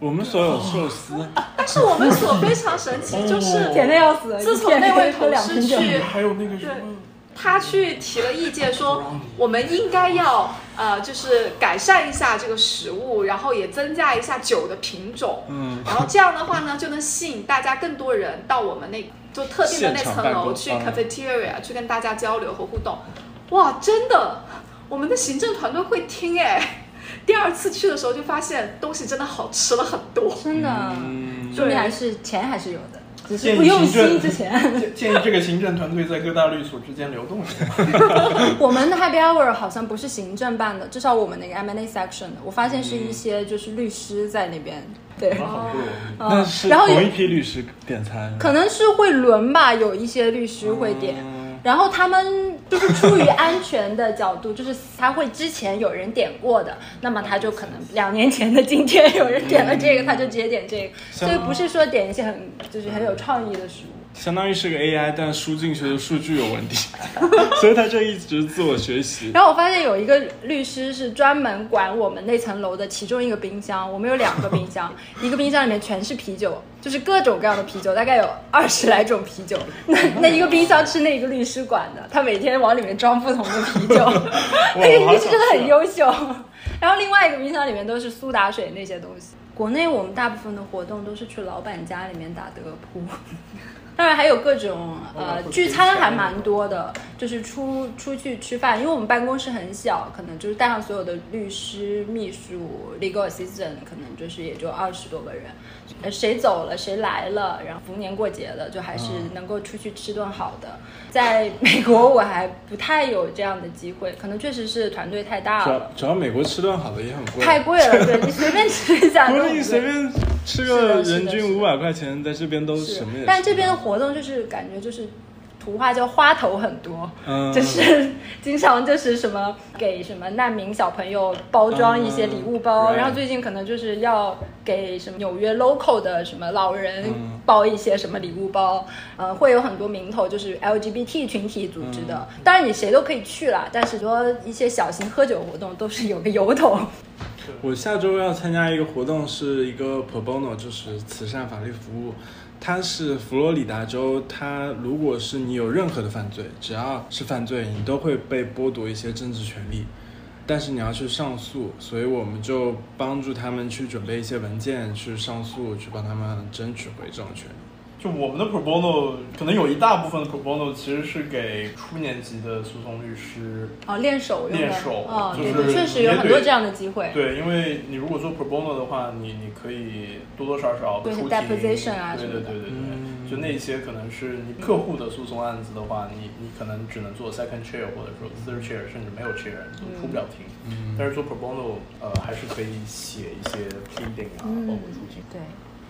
我们所有寿司，但是我们所非常神奇，就是甜的要死，自从那位同。事去还有那个什么，他去提了意见说，我们应该要呃，就是改善一下这个食物，然后也增加一下酒的品种，嗯，然后这样的话呢，就能吸引大家更多人到我们那就特定的那层楼去 cafeteria 去跟大家交流和互动。哇，真的，我们的行政团队会听哎，第二次去的时候就发现东西真的好吃了很多。真的，嗯说明还是钱还是有的，只是不用心之前。建建议这个行政团队在各大律所之间流动一下。我们的 Happy Hour 好像不是行政办的，至少我们那个 M&A section 的，我发现是一些就是律师在那边。对。那是然后有同一批律师点餐，可能是会轮吧，有一些律师会点。嗯然后他们就是出于安全的角度，就是他会之前有人点过的，那么他就可能两年前的今天有人点了这个，他就直接点这个，所以不是说点一些很就是很有创意的食物。相当于是个 AI，但输进去的数据有问题，所以他就一直自我学习。然后我发现有一个律师是专门管我们那层楼的其中一个冰箱，我们有两个冰箱，一个冰箱里面全是啤酒，就是各种各样的啤酒，大概有二十来种啤酒。那那一个冰箱是那一个律师管的，他每天往里面装不同的啤酒，那个律师真的很优秀。然后另外一个冰箱里面都是苏打水那些东西。国内我们大部分的活动都是去老板家里面打德扑。当然还有各种呃聚餐还蛮多的，就是出出去吃饭，因为我们办公室很小，可能就是带上所有的律师、秘书、legal assistant，可能就是也就二十多个人。呃，谁走了，谁来了，然后逢年过节的，就还是能够出去吃顿好的。在美国我还不太有这样的机会，可能确实是团队太大主了，要主要美国吃顿好的也很贵，太贵了，对你随便吃一下不是你。随便吃个人均五百块钱，在这边都是什么也吃。但这边的活动就是感觉就是土话叫花头很多，嗯就是经常就是什么给什么难民小朋友包装一些礼物包，嗯然后最近可能就是要给什么纽约 local 的什么老人嗯包一些什么礼物包，呃，会有很多名头就是 LGBT 群体组织的，嗯当然你谁都可以去啦，但是说一些小型喝酒活动都是有个由头。我下周要参加一个活动，是一个 pro bono，就是慈善法律服务。它是佛罗里达州，它如果是你有任何的犯罪，只要是犯罪，你都会被剥夺一些政治权利，但是你要去上诉，所以我们就帮助他们去准备一些文件，去上诉，去帮他们争取回这种权利。就我们的 pro bono 可能有一大部分的 pro bono 其实是给初年级的诉讼律师。哦，练手用的，练手哦，就是确实有很多这样的机会。对，因为你如果做 pro bono 的话，你你可以多多少少对出庭 deposition 啊对什么的对对对对，嗯就那些可能是你客户的诉讼案子的话，你你可能只能做 second chair 或者说 third chair，甚至没有 chair，你都出不了庭。嗯但是做 pro bono，呃，还是可以写一些 pleading 啊，嗯包括出庭。对，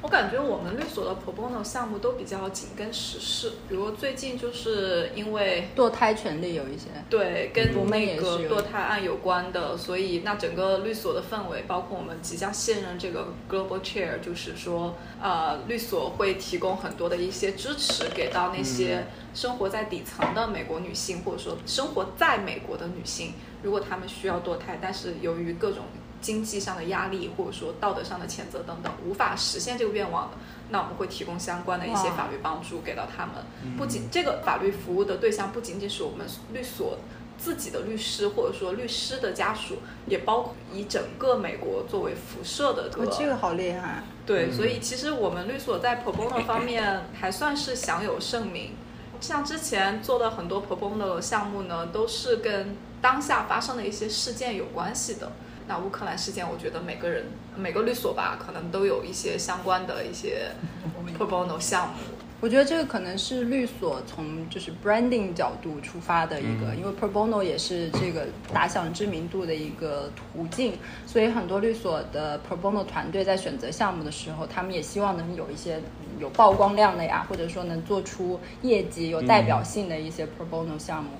我感觉我们律所的 pro bono 项目都比较紧跟时事，比如最近就是因为堕胎权利有一些，对跟那个堕胎案有关的，所以那整个律所的氛围，包括我们即将卸任这个 global chair，就是说，呃，律所会提供很多的一些支持给到那些生活在底层的美国女性，或者说生活在美国的女性，如果她们需要堕胎，但是由于各种经济上的压力，或者说道德上的谴责等等，无法实现这个愿望的，那我们会提供相关的一些法律帮助给到他们。不仅这个法律服务的对象不仅仅是我们律所自己的律师，或者说律师的家属，也包括以整个美国作为辐射的个。哦这个好厉害，对，所以其实我们律所在 pro bono 方面还算是享有盛名。像之前做的很多 pro bono 项目呢，都是跟当下发生的一些事件有关系的。那乌克兰事件，我觉得每个人每个律所吧，可能都有一些相关的一些 pro bono 项目。我觉得这个可能是律所从就是 branding 角度出发的一个，因为 pro bono 也是这个打响知名度的一个途径，所以很多律所的 pro bono 团队在选择项目的时候，他们也希望能有一些有曝光量的呀，或者说能做出业绩有代表性的一些 pro bono 项目。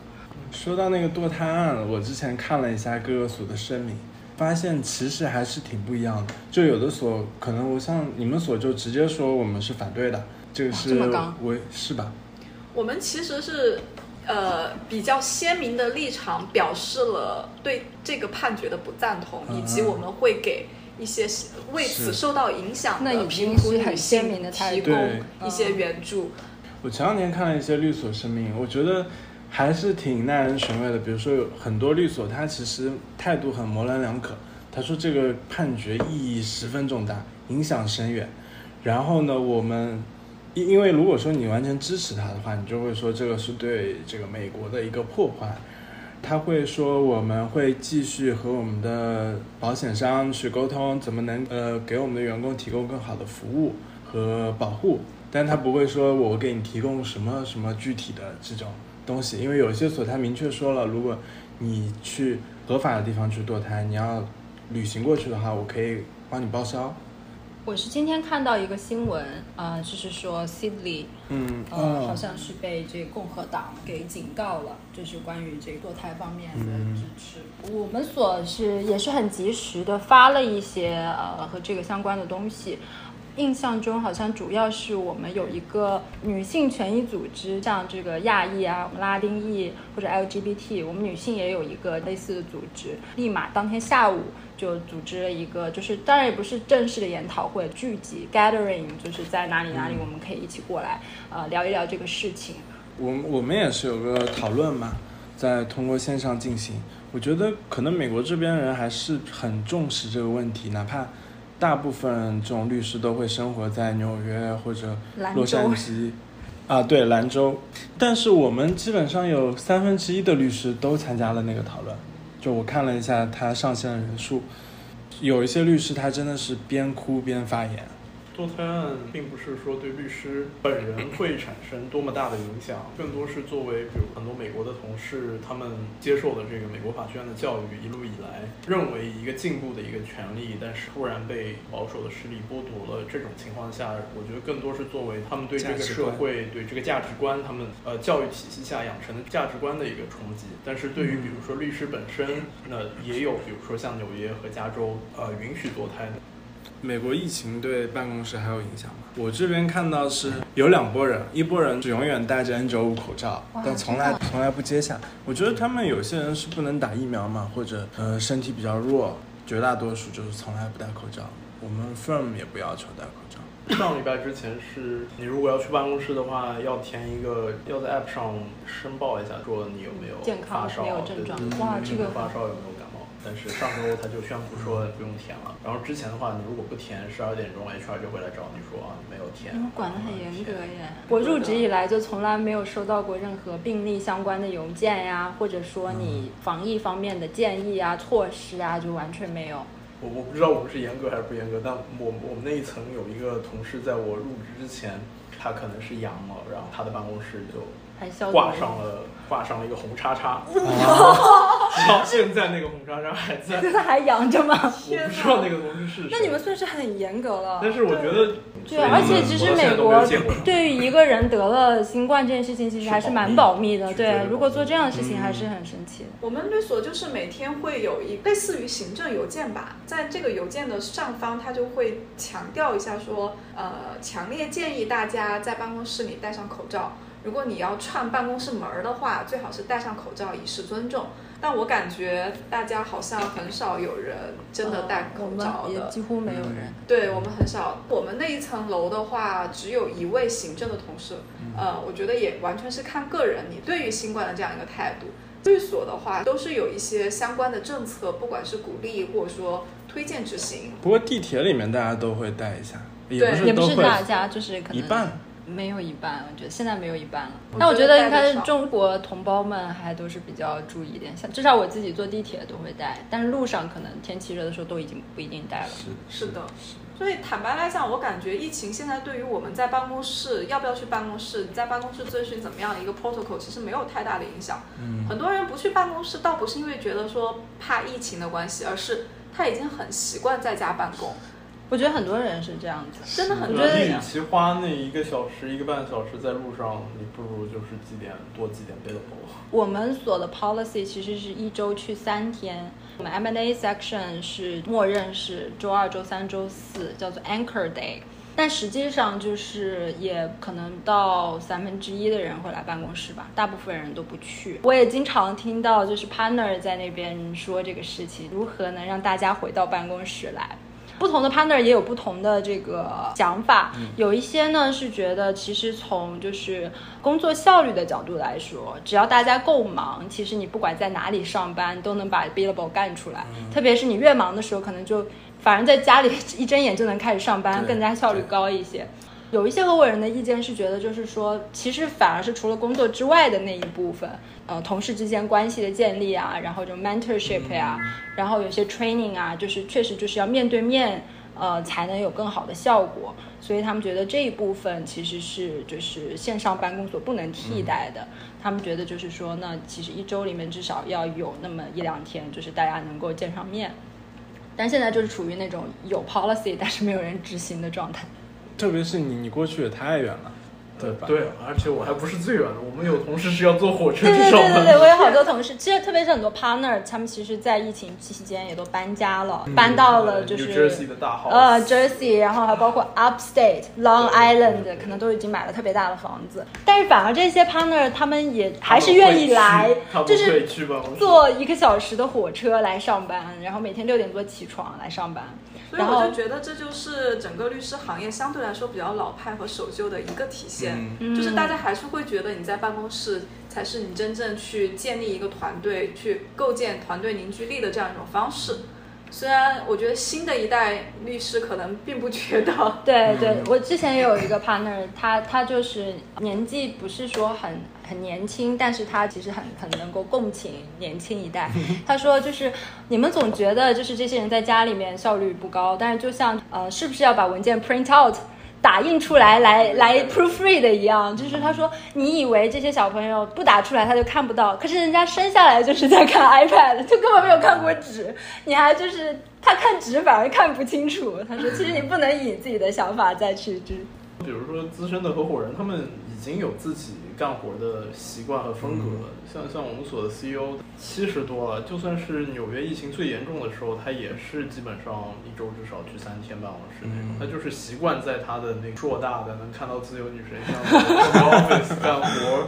说到那个堕胎案，我之前看了一下各个所的声明，发现其实还是挺不一样的。就有的所可能我像你们所就直接说我们是反对的，这个是这么刚我是吧？我们其实是呃比较鲜明的立场，表示了对这个判决的不赞同，嗯以及我们会给一些为此受到影响那已的经是很贫苦女性鲜明的提供一些援助。我前两天看了一些律所声明，我觉得还是挺耐人寻味的。比如说有很多律所，他其实态度很模棱两可。他说这个判决意义十分重大，影响深远。然后呢，我们因因为如果说你完全支持他的话，你就会说这个是对这个美国的一个破坏。他会说我们会继续和我们的保险商去沟通，怎么能呃给我们的员工提供更好的服务和保护，但他不会说我给你提供什么什么具体的这种东西，因为有些所他明确说了，如果你去合法的地方去堕胎，你要旅行过去的话，我可以帮你报销。我是今天看到一个新闻，啊、就是说 Sidley，嗯，呃，哦好像是被这个共和党给警告了，就是关于这个堕胎方面的嗯支持。我们所是也是很及时的发了一些呃和这个相关的东西。印象中好像主要是我们有一个女性权益组织，像这个亚裔啊、我们拉丁裔或者 LGBT，我们女性也有一个类似的组织，立马当天下午就组织了一个，就是当然也不是正式的研讨会，聚集 gathering，就是在哪里哪里我们可以一起过来，呃，聊一聊这个事情。我我们也是有个讨论嘛，在通过线上进行。我觉得可能美国这边人还是很重视这个问题，哪怕大部分这种律师都会生活在纽约或者洛杉矶，啊，对，兰州。但是我们基本上有三分之一的律师都参加了那个讨论。就我看了一下他上线的人数，有一些律师他真的是边哭边发言。堕胎案并不是说对律师本人会产生多么大的影响，更多是作为比如很多美国的同事，他们接受的这个美国法学院的教育，一路以来认为一个进步的一个权利，但是突然被保守的势力剥夺了。这种情况下，我觉得更多是作为他们对这个社会、对这个价值观，他们呃教育体系下养成的价值观的一个冲击。但是对于比如说律师本身，那也有比如说像纽约和加州呃允许堕胎的。美国疫情对办公室还有影响吗？我这边看到是有两拨人，一拨人是永远戴着 N95 口罩，但从来从来不揭下。我觉得他们有些人是不能打疫苗嘛，或者呃身体比较弱，绝大多数就是从来不戴口罩。我们 firm 也不要求戴口罩。上礼拜之前是你如果要去办公室的话，要填一个，要在 app 上申报一下，说你有没有健康发烧，没有症状对对对哇这个发烧有没有。但是上周他就宣布说不用填了。然后之前的话，你如果不填，十二点钟 HR 就会来找你说啊，你没有填。你们管得很严格耶！我入职以来就从来没有收到过任何病例相关的邮件呀，或者说你防疫方面的建议啊、措施啊，就完全没有。我我不知道我们是严格还是不严格，但我我们那一层有一个同事，在我入职之前，他可能是阳了，然后他的办公室就还消挂上了挂上了一个红叉叉，哇 到现在那个红叉叉还在。现在还养着吗？我不知道那个东西是谁。那你们算是很严格了。但是我觉得，对，而且其实美国对于一个人得了新冠这件事情，其实还是蛮保密的。对如果做这样的事情，嗯还是很神奇的。我们律所就是每天会有一类似于行政邮件吧，在这个邮件的上方，它就会强调一下说，呃，强烈建议大家在办公室里戴上口罩。如果你要串办公室门儿的话，最好是戴上口罩，以示尊重。但我感觉大家好像很少有人真的戴口罩的，几乎没有人。对我们很少，我们那一层楼的话，只有一位行政的同事。呃，我觉得也完全是看个人你对于新冠的这样一个态度。律所的话，都是有一些相关的政策，不管是鼓励或者说推荐执行。不过地铁里面大家都会戴一下，也对不也不是大家，就是可能一半。没有一半，我觉得现在没有一半了。我但我觉得应该是中国同胞们还都是比较注意一点，像至少我自己坐地铁都会带，但是路上可能天气热的时候都已经不一定带了。是是的，所以坦白来讲，我感觉疫情现在对于我们在办公室要不要去办公室，在办公室遵循怎么样的一个 protocol，其实没有太大的影响。嗯，很多人不去办公室，倒不是因为觉得说怕疫情的关系，而是他已经很习惯在家办公。我觉得很多人是这样子。真的很我觉得多人与其花那一个小时、一个半小时在路上，你不如就是几点多几点 billable。我们所的 policy 其实是一周去三天，我们 M&A section 是默认是周二、周三、周四，叫做 Anchor Day。但实际上就是也可能到三分之一的人会来办公室吧，大部分人都不去。我也经常听到就是 partner 在那边说这个事情，如何能让大家回到办公室来。不同的 partner 也有不同的这个想法，有一些呢是觉得，其实从就是工作效率的角度来说，只要大家够忙，其实你不管在哪里上班都能把 billable 干出来。特别是你越忙的时候，可能就反而在家里一睁眼就能开始上班，更加效率高一些。有一些合伙人的意见是觉得，就是说，其实反而是除了工作之外的那一部分，呃，同事之间关系的建立啊，然后这种 mentorship 呀、然后有些 training 啊，就是确实就是要面对面，呃，才能有更好的效果。所以他们觉得这一部分其实是就是线上办公所不能替代的。他们觉得就是说，那其实一周里面至少要有那么一两天，就是大家能够见上面。但现在就是处于那种有 policy 但是没有人执行的状态。特别是你，你过去也太远了，对吧？对，而且我还不是最远的，我们有同事是要坐火车对对去上班对对对，我有好多同事，其实特别是很多 partner，他们其实在疫情期间也都搬家了，搬到了就 New 是 Jersey 的大 house 呃 Jersey，然后还包括 Upstate、Long Island，可能都已经买了特别大的房子。但是反而这些 partner 他们也还是愿意来他，们会就是坐一个小时的火车来上班，然后每天六点多起床来上班。所以我就觉得这就是整个律师行业相对来说比较老派和守旧的一个体现，嗯。就是大家还是会觉得你在办公室才是你真正去建立一个团队、去构建团队凝聚力的这样一种方式。虽然我觉得新的一代律师可能并不觉得，对对，我之前也有一个 partner，他他就是年纪不是说很很年轻，但是他其实很很能够共情年轻一代。他说就是你们总觉得就是这些人在家里面效率不高，但是就像呃是不是要把文件 print out？打印出来来来 proofread 的一样，就是他说，你以为这些小朋友不打出来他就看不到，可是人家生下来就是在看 iPad，就根本没有看过纸，你还就是他看纸反而看不清楚。他说，其实你不能以自己的想法再去就比如说资深的合伙人，他们已经有自己干活的习惯和风格了。像像我们所的 CEO 七十多了，就算是纽约疫情最严重的时候，他也是基本上一周至少去三天办公室那种。他就是习惯在他的那个硕大的能看到自由女神像的 office 干活。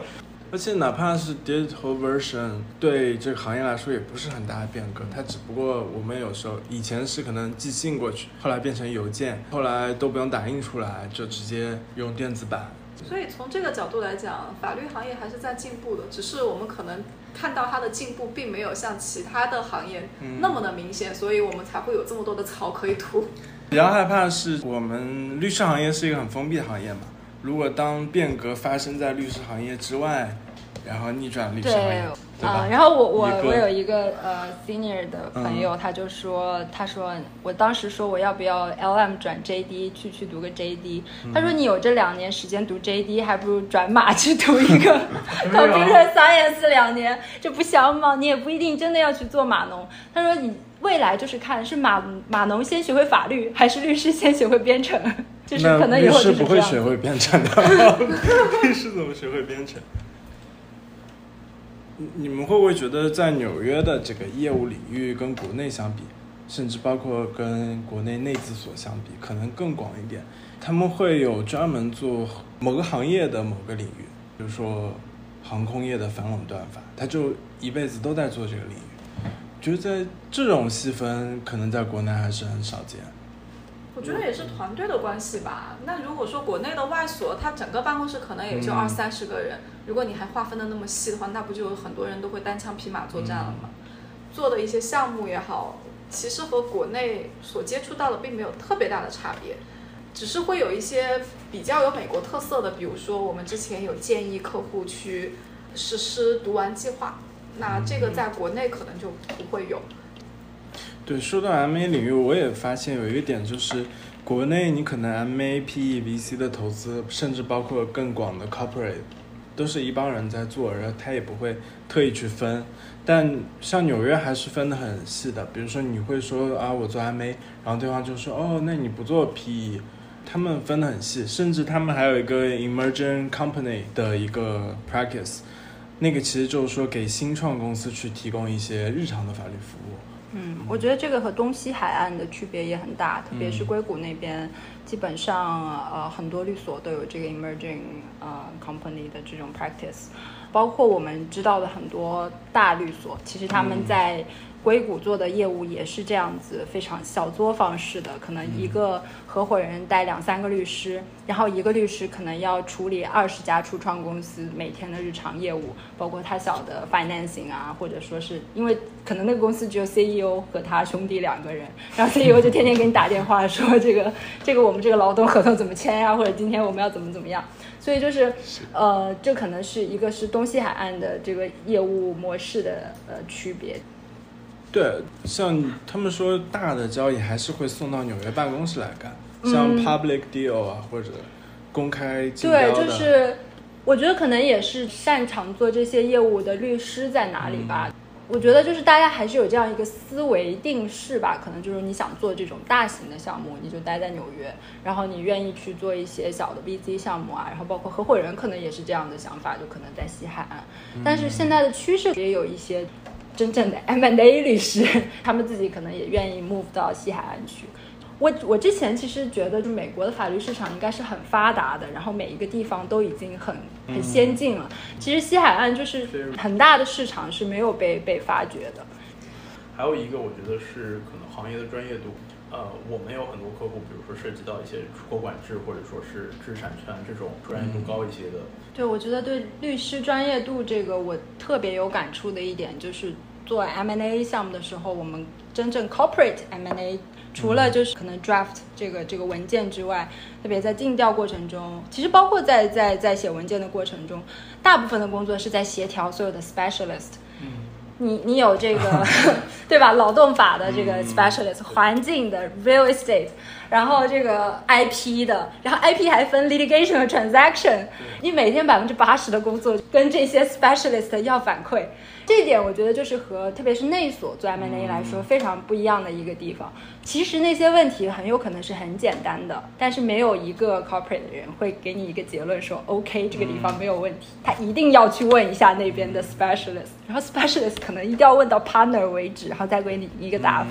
而且哪怕是 digital version，对这个行业来说也不是很大的变革。它只不过我们有时候以前是可能寄信过去，后来变成邮件，后来都不用打印出来，就直接用电子版。所以从这个角度来讲，法律行业还是在进步的，只是我们可能看到它的进步并没有像其他的行业那么的明显，所以我们才会有这么多的槽可以吐。比较害怕的是，我们律师行业是一个很封闭的行业嘛。如果当变革发生在律师行业之外，然后逆转律师行业，对吧？啊、然后我我我有一个呃 senior 的朋友，他就说，他说我当时说我要不要 LM 转 JD 去去读个 JD，、他说你有这两年时间读 JD，还不如转码去读一个 computer science 两年，这不香吗？你也不一定真的要去做码农。他说你未来就是看是码码农先学会法律，还是律师先学会编程，就是可能以后师不会就是这样子。学会编程的，律师怎么学会编程？你你们会不会觉得在纽约的这个业务领域跟国内相比，甚至包括跟国内内资所相比，可能更广一点？他们会有专门做某个行业的某个领域，比如说航空业的反垄断法，他就一辈子都在做这个领域。觉得在这种细分，可能在国内还是很少见。我觉得也是团队的关系吧。那如果说国内的外所，它整个办公室可能也就嗯二三十个人，如果你还划分的那么细的话，那不就有很多人都会单枪匹马作战了吗？做的一些项目也好，其实和国内所接触到的并没有特别大的差别，只是会有一些比较有美国特色的，比如说我们之前有建议客户去实施读完计划，那这个在国内可能就不会有。对，说到 MA 领域，我也发现有一个点，就是国内你可能 MA、PE、VC 的投资，甚至包括更广的 corporate，都是一帮人在做，然后他也不会特意去分。但像纽约还是分得很细的，比如说你会说啊，我做 MA，然后对方就说哦，那你不做 PE，他们分得很细，甚至他们还有一个 emerging company 的一个 practice，那个其实就是说给新创公司去提供一些日常的法律服务。嗯，我觉得这个和东西海岸的区别也很大，特别是硅谷那边，基本上呃很多律所都有这个 emerging 呃 company 的这种 practice，包括我们知道的很多大律所，其实他们在硅谷做的业务也是这样子，非常小作坊式的，可能一个合伙人带两三个律师，然后一个律师可能要处理二十家初创公司每天的日常业务，包括他小的 financing 啊，或者说是因为可能那个公司只有 CEO 和他兄弟两个人，然后 CEO 就天天给你打电话说 这个这个我们这个劳动合同怎么签呀，或者今天我们要怎么怎么样，所以就是呃，这可能是一个是东西海岸的这个业务模式的呃区别。对，像他们说大的交易还是会送到纽约办公室来干，像 public deal 啊或者公开竞标对，就是我觉得可能也是擅长做这些业务的律师在哪里吧。我觉得就是大家还是有这样一个思维定式吧，可能就是你想做这种大型的项目，你就待在纽约，然后你愿意去做一些小的 VC 项目啊，然后包括合伙人可能也是这样的想法，就可能在西海岸。但是现在的趋势也有一些真正的 M&A 律师，他们自己可能也愿意 move 到西海岸去。我我之前其实觉得，就美国的法律市场应该是很发达的，然后每一个地方都已经很很先进了。其实西海岸就是很大的市场是没有被被发掘的。还有一个，我觉得是可能行业的专业度。呃，我们有很多客户，比如说涉及到一些出口管制或者说是知识产权这种专业度高一些的。对，我觉得对律师专业度这个我特别有感触的一点，就是做 M&A 项目的时候，我们真正 corporate M&A。除了就是可能 draft 这个这个文件之外，特别在尽调过程中，其实包括在在在写文件的过程中，大部分的工作是在协调所有的 specialist。你你有这个对吧？劳动法的这个 specialist，环境的 real estate，然后这个 IP 的，然后 IP 还分 litigation 和 transaction。你每天百分之八十的工作跟这些 specialist 要反馈。这点我觉得就是和特别是内所做 M&A 来说非常不一样的一个地方。其实那些问题很有可能是很简单的，但是没有一个 corporate 的人会给你一个结论说 OK 这个地方没有问题，他一定要去问一下那边的 specialist，然后 specialist 可能一定要问到 partner 为止，然后再给你一个答复。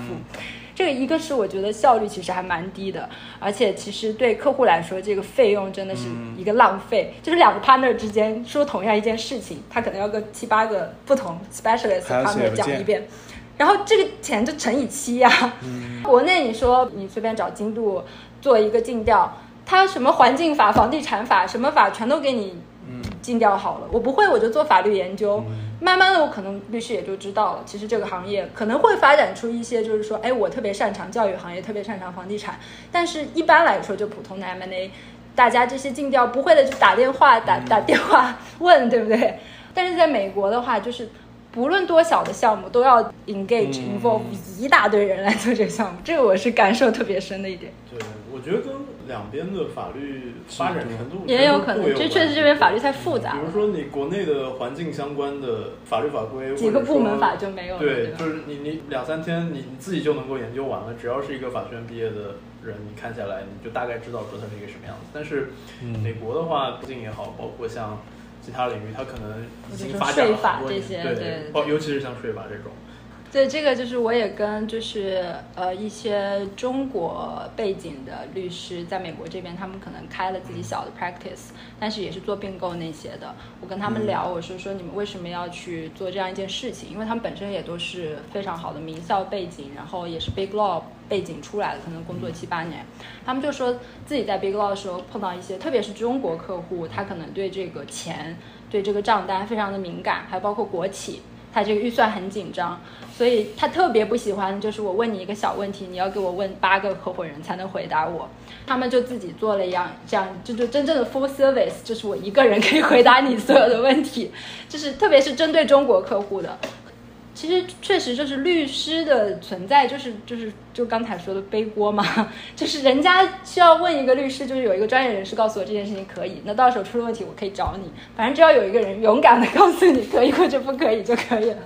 这个一个是我觉得效率其实还蛮低的，而且其实对客户来说，这个费用真的是一个浪费。就是两个 partner 之间说同样一件事情，他可能要跟七八个不同 specialist partner 讲一遍，然后这个钱就乘以七呀。国内你说你随便找精度做一个尽调，他什么环境法、房地产法什么法全都给你尽调好了。我不会，我就做法律研究。慢慢的，我可能律师也就知道了，其实这个行业可能会发展出一些，就是说，哎，我特别擅长教育行业，特别擅长房地产，但是一般来说，就普通的 M&A，大家这些尽调不会的就打电话打打电话问，对不对？但是在美国的话，就是不论多小的项目，都要 engage involve 一大堆人来做这个项目，这个我是感受特别深的一点。对，我觉得跟两边的法律发展程度也有可能，这确实这边法律太复杂比如说你国内的环境相关的法律法规，几个部门法就没有了。对，就是你你两三天你你自己就能够研究完了，只要是一个法学院毕业的人，你看下来你就大概知道说它是一个什么样子。但是美国的话，毕竟也好，包括像其他领域，它可能已经发展了很多年，对对对包尤其是像税法这种。对，这个就是我也跟就是呃一些中国背景的律师在美国这边，他们可能开了自己小的 practice，但是也是做并购那些的。我跟他们聊，我说说你们为什么要去做这样一件事情？因为他们本身也都是非常好的名校背景，然后也是 big law 背景出来的，可能工作七八年。他们就说自己在 big law 的时候碰到一些，特别是中国客户，他可能对这个钱、对这个账单非常的敏感，还包括国企。他这个预算很紧张，所以他特别不喜欢，就是我问你一个小问题，你要给我问八个合伙人才能回答我。他们就自己做了一样，这样就就真正的 full service，就是我一个人可以回答你所有的问题，就是特别是针对中国客户的。其实确实就是律师的存在，就是就是就刚才说的背锅嘛，就是人家需要问一个律师，就是有一个专业人士告诉我这件事情可以，那到时候出了问题我可以找你，反正只要有一个人勇敢的告诉你可以或者不可以就可以了。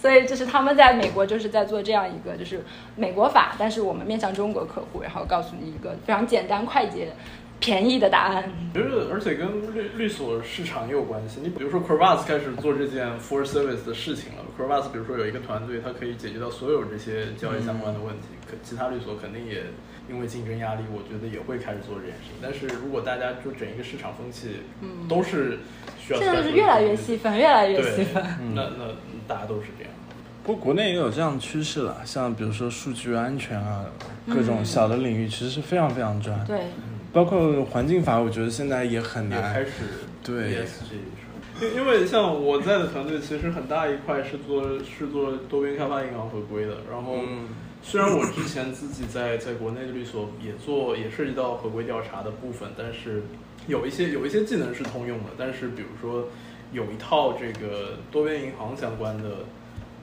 所以就是他们在美国就是在做这样一个就是美国法，但是我们面向中国客户，然后告诉你一个非常简单快捷。便宜的答案，我觉得，而且跟律律所市场也有关系。你比如说 c o r v a s 开始做这件 full service 的事情了 c o r v a s 比如说有一个团队，它可以解决到所有这些交易相关的问题。可其他律所肯定也因为竞争压力，我觉得也会开始做这件事情。但是如果大家就整一个市场风气，嗯，都是需要现在就是越来越细分，越来越细分。那那大家都是这样。不不过国内也有这样的趋势了，像比如说数据安全啊，各种小的领域其实是非常非常专。对，包括环境法，我觉得现在也很难。也开始对 ESG 因因为像我在的团队，其实很大一块是做是做多边开发银行合规的。然后，嗯虽然我之前自己在在国内的律所也做也涉及到合规调查的部分，但是有一些有一些技能是通用的。但是比如说有一套这个多边银行相关的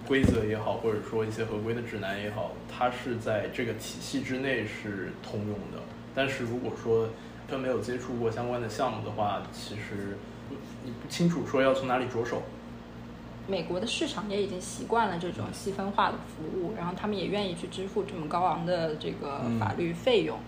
规则也好，或者说一些合规的指南也好，它是在这个体系之内是通用的。但是如果说他没有接触过相关的项目的话，其实你不清楚说要从哪里着手。美国的市场也已经习惯了这种细分化的服务，然后他们也愿意去支付这么高昂的这个法律费用。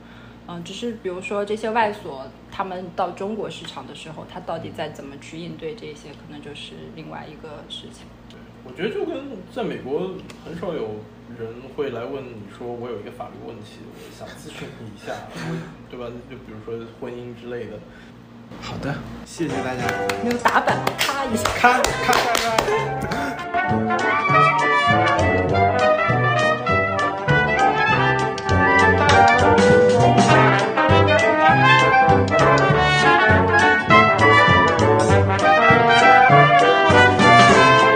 嗯，只是比如说这些外所，他们到中国市场的时候，他到底在怎么去应对这些，可能就是另外一个事情。对我觉得就跟在美国很少有人会来问你说我有一个法律问题，我想咨询你一下，对吧？就比如说婚姻之类的。好的，谢谢大家。那个打板，咔一下，咔咔。